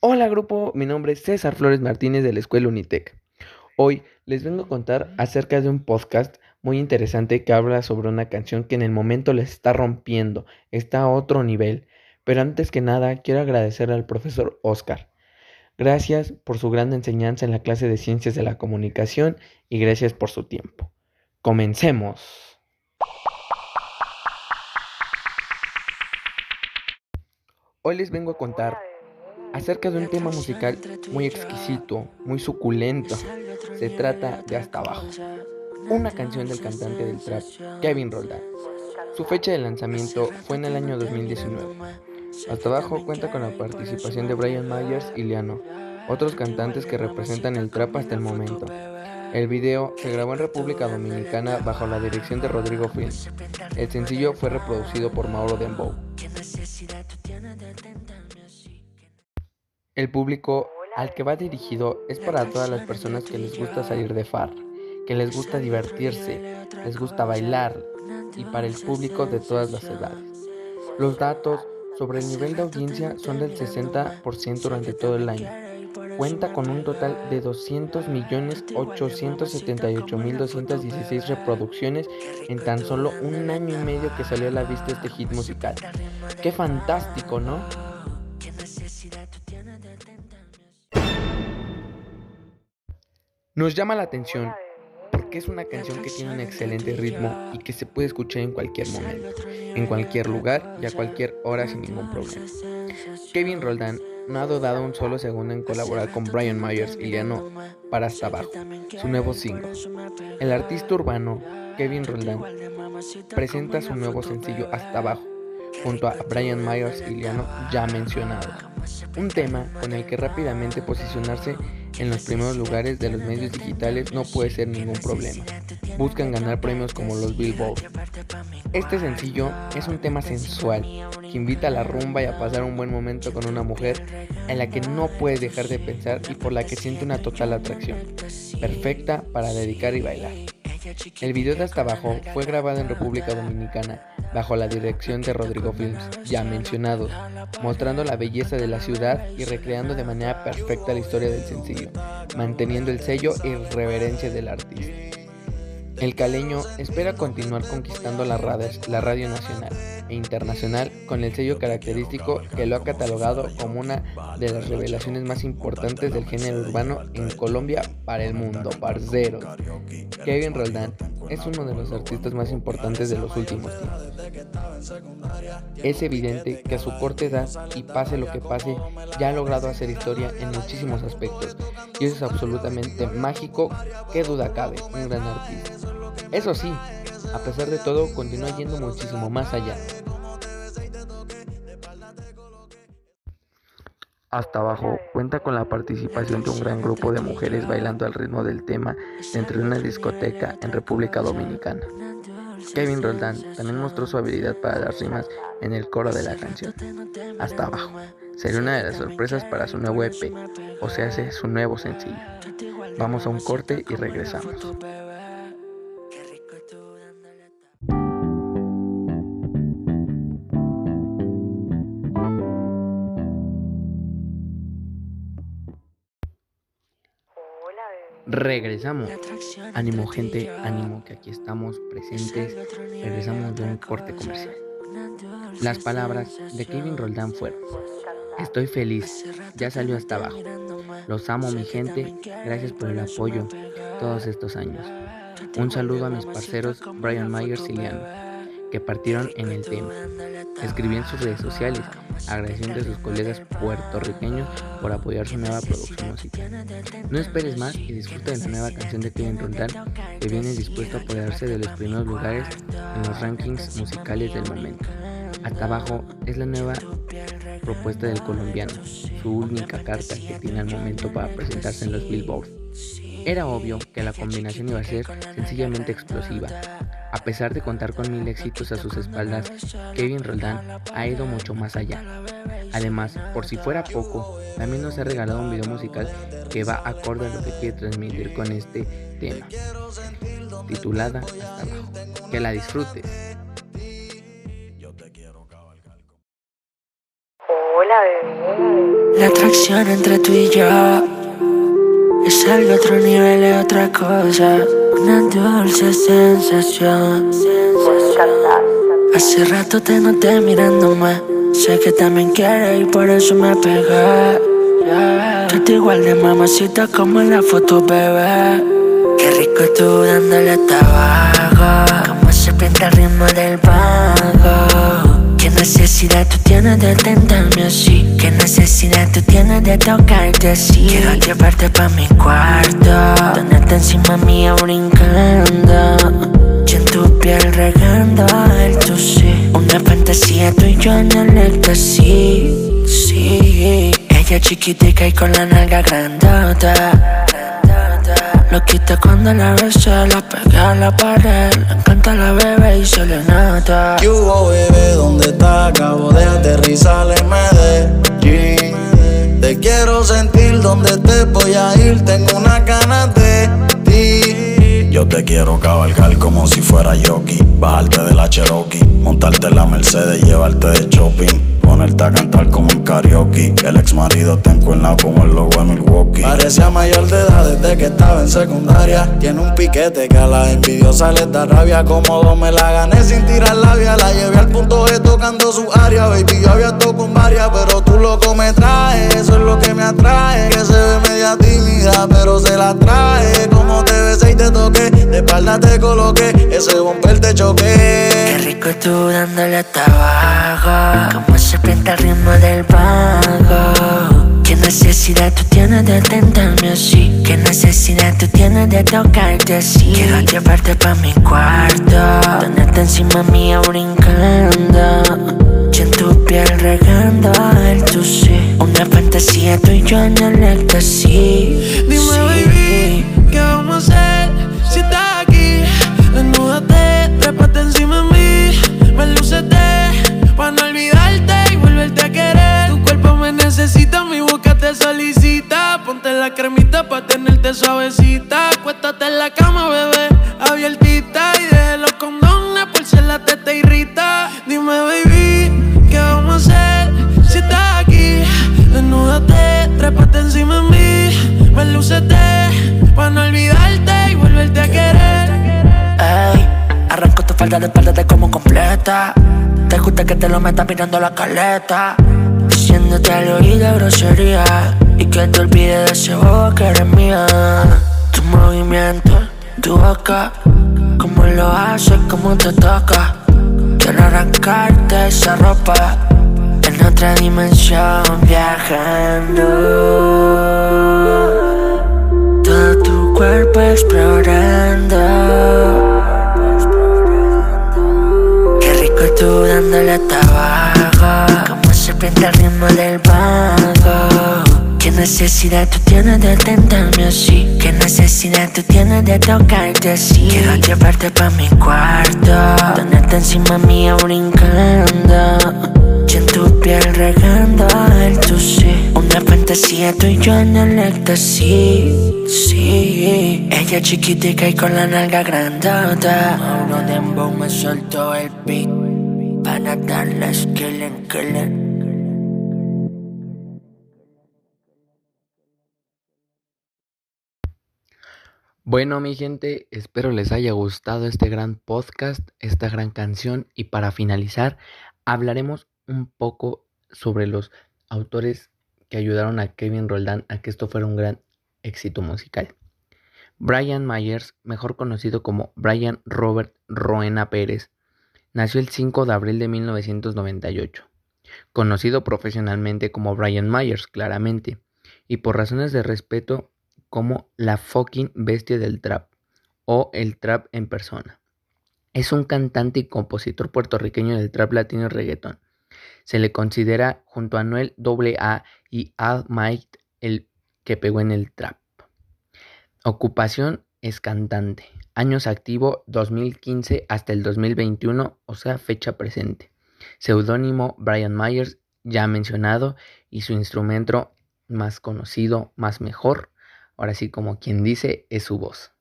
Hola grupo, mi nombre es César Flores Martínez de la Escuela Unitec. Hoy les vengo a contar acerca de un podcast muy interesante que habla sobre una canción que en el momento les está rompiendo, está a otro nivel. Pero antes que nada quiero agradecer al profesor Oscar. Gracias por su gran enseñanza en la clase de Ciencias de la Comunicación y gracias por su tiempo. Comencemos. Hoy les vengo a contar acerca de un tema musical muy exquisito, muy suculento. Se trata de Hasta Abajo, una canción del cantante del trap Kevin Roldán. Su fecha de lanzamiento fue en el año 2019. Hasta Abajo cuenta con la participación de Brian Myers y Liano, otros cantantes que representan el trap hasta el momento. El video se grabó en República Dominicana bajo la dirección de Rodrigo Films. El sencillo fue reproducido por Mauro Dembow. El público al que va dirigido es para todas las personas que les gusta salir de far, que les gusta divertirse, les gusta bailar y para el público de todas las edades. Los datos sobre el nivel de audiencia son del 60% durante todo el año. Cuenta con un total de 200.878.216 reproducciones en tan solo un año y medio que salió a la vista este hit musical. ¡Qué fantástico, ¿no? Nos llama la atención porque es una canción que tiene un excelente ritmo y que se puede escuchar en cualquier momento, en cualquier lugar y a cualquier hora sin ningún problema. Kevin Roldán no ha dudado un solo segundo en colaborar con Brian Myers y Liano para Hasta Abajo, su nuevo single. El artista urbano Kevin Roldán presenta su nuevo sencillo Hasta Abajo junto a Brian Myers y Liano ya mencionado, un tema con el que rápidamente posicionarse en los primeros lugares de los medios digitales no puede ser ningún problema. Buscan ganar premios como los Billboard. Este sencillo es un tema sensual que invita a la rumba y a pasar un buen momento con una mujer en la que no puedes dejar de pensar y por la que siente una total atracción. Perfecta para dedicar y bailar. El video de hasta abajo fue grabado en República Dominicana bajo la dirección de Rodrigo Films, ya mencionados, mostrando la belleza de la ciudad y recreando de manera perfecta la historia del sencillo, manteniendo el sello y reverencia del artista. El caleño espera continuar conquistando la radio nacional e internacional con el sello característico que lo ha catalogado como una de las revelaciones más importantes del género urbano en Colombia para el mundo, parceros. Kevin Roldán es uno de los artistas más importantes de los últimos tiempos. Es evidente que a su corta edad y pase lo que pase, ya ha logrado hacer historia en muchísimos aspectos y eso es absolutamente mágico, qué duda cabe, un gran artista. Eso sí, a pesar de todo, continúa yendo muchísimo más allá. Hasta abajo cuenta con la participación de un gran grupo de mujeres bailando al ritmo del tema dentro de una discoteca en República Dominicana. Kevin Roldán también mostró su habilidad para las rimas en el coro de la canción. Hasta abajo. Sería una de las sorpresas para su nuevo EP, o sea, su nuevo sencillo. Vamos a un corte y regresamos. Regresamos. Ánimo gente, ánimo que aquí estamos presentes. Regresamos de un corte comercial. Las palabras de Kevin Roldán fueron. Estoy feliz, ya salió hasta abajo. Los amo mi gente, gracias por el apoyo todos estos años. Un saludo a mis parceros Brian Myers y Liano, que partieron en el tema. Escribí en sus redes sociales agradeciendo a sus colegas puertorriqueños por apoyar su nueva producción musical. No esperes más y disfruta de la nueva canción de Kevin Roldán que viene dispuesto a apoyarse de los primeros lugares en los rankings musicales del momento. Hasta abajo es la nueva propuesta del colombiano, su única carta que tiene al momento para presentarse en los Billboard. Era obvio que la combinación iba a ser sencillamente explosiva. A pesar de contar con mil éxitos a sus espaldas, Kevin Roldán ha ido mucho más allá. Además, por si fuera poco, también nos ha regalado un video musical que va acorde a lo que quiere transmitir con este tema, titulada Hasta abajo. Que la disfrutes. La atracción entre tú y yo es algo otro nivel, es otra cosa. Una dulce sensación. Hace rato te noté mirándome. Sé que también quieres y por eso me pegué. Tú igual de mamacita como en la foto, bebé. Qué rico tú dándole tabaco. Como se pinta el ritmo del vago. ¿Qué necesidad tú tienes de tentarme así? ¿Qué necesidad tú tienes de tocarte así? Quiero llevarte pa' mi cuarto Tenerte encima mía brincando Y en tu piel regando el sí Una fantasía tú y yo en el éxtasis Sí Ella chiquitica y con la nalga grandota lo quita cuando la besa, la pega a la pared. Le encanta la bebé y se le nota. ¿Qué hubo, bebé? Acabo de aterrizar Medellín. Te quiero sentir donde te voy a ir. Tengo una ganas de ti. Yo te quiero cabalgar como si fuera Yoki. Bajarte de la Cherokee, montarte en la Mercedes, llevarte de shopping ponerte a cantar como un karaoke. El ex marido te encuentra como el logo de Milwaukee. Parecía mayor de edad desde que estaba en secundaria. Tiene un piquete que a la envidiosa les da rabia. Como me la gané sin tirar labia. La llevé al punto de tocando su área. Baby, yo había tocado con varias, pero tú loco me traes. Eso es lo que me atrae. Que se ve media tímida, pero se la trae. Como te besé y te toqué. De espalda te coloqué. Ese bumper te choqué. Qué rico tú dándole tabaco. Como se pinta el ritmo del vago. ¿Qué necesidad tú tienes de tentarme así? ¿Qué necesidad tú tienes de tocarte así? Quiero llevarte pa' mi cuarto, tenerte encima mía brincando. Y en tu piel regando el sí Una fantasía tú y yo en el éxtasis. Dime, baby, ¿qué vamos a hacer la cremita pa' tenerte suavecita. Acuéstate en la cama, bebé, abiertita. Y deje los condones por si la te irrita. Dime, baby, ¿qué vamos a hacer si estás aquí? Desnúdate, trépate encima de mí. Me lucete pa' no olvidarte y volverte a querer. Ey, arranco tu falda de espalda de como completa. Te gusta que te lo metas mirando la caleta. Diciéndote al oído grosería. Y que te olvides de ese bobo que eres mía. Tu movimiento, tu boca. Cómo lo haces, cómo te toca. Quiero arrancarte esa ropa. En otra dimensión viajando. Todo tu cuerpo explorando tú dándole tabaco Como se pinta el ritmo del ¿Qué necesidad tú tienes de tentarme así? ¿Qué necesidad tú tienes de tocarte así? Quiero llevarte pa' mi cuarto Tenerte encima mía brincando y en tu piel regando el Una fantasía tú y yo en el éxtasis Sí Ella chiquitica y con la nalga grandota Mauro Dembow me soltó el beat para darles killing, killing. Bueno, mi gente, espero les haya gustado este gran podcast, esta gran canción y para finalizar hablaremos un poco sobre los autores que ayudaron a Kevin Roldán a que esto fuera un gran éxito musical. Brian Myers, mejor conocido como Brian Robert Roena Pérez, Nació el 5 de abril de 1998, conocido profesionalmente como Brian Myers, claramente, y por razones de respeto como la fucking bestia del trap o el trap en persona. Es un cantante y compositor puertorriqueño del trap latino y reggaeton. Se le considera junto a Noel AA y Al Mike el que pegó en el trap. Ocupación es cantante. Años activo 2015 hasta el 2021, o sea, fecha presente. Seudónimo Brian Myers, ya mencionado, y su instrumento más conocido, más mejor, ahora sí como quien dice, es su voz.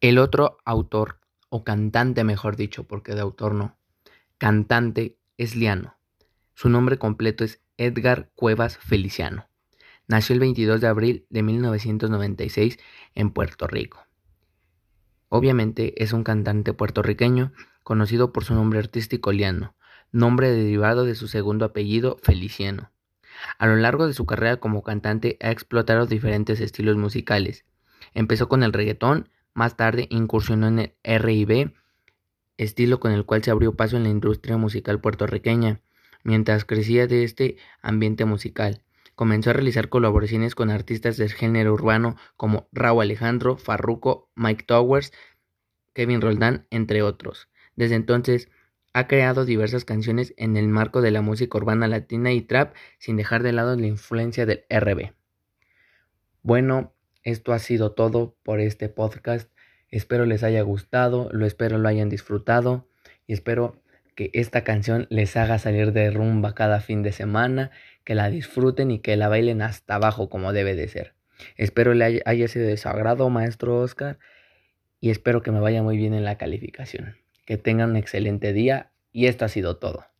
El otro autor, o cantante mejor dicho, porque de autor no, cantante es Liano. Su nombre completo es Edgar Cuevas Feliciano. Nació el 22 de abril de 1996 en Puerto Rico. Obviamente es un cantante puertorriqueño conocido por su nombre artístico Liano, nombre derivado de su segundo apellido Feliciano. A lo largo de su carrera como cantante ha explotado diferentes estilos musicales. Empezó con el reggaetón, más tarde incursionó en el R&B, estilo con el cual se abrió paso en la industria musical puertorriqueña, mientras crecía de este ambiente musical. Comenzó a realizar colaboraciones con artistas del género urbano como Raúl Alejandro, Farruko, Mike Towers, Kevin Roldán, entre otros. Desde entonces ha creado diversas canciones en el marco de la música urbana latina y trap sin dejar de lado la influencia del RB. Bueno, esto ha sido todo por este podcast. Espero les haya gustado, lo espero lo hayan disfrutado y espero que esta canción les haga salir de rumba cada fin de semana, que la disfruten y que la bailen hasta abajo como debe de ser. Espero le haya, sido de su agrado, maestro Oscar, y espero que me vaya muy bien en la calificación. Que tengan un excelente día y esto ha sido todo.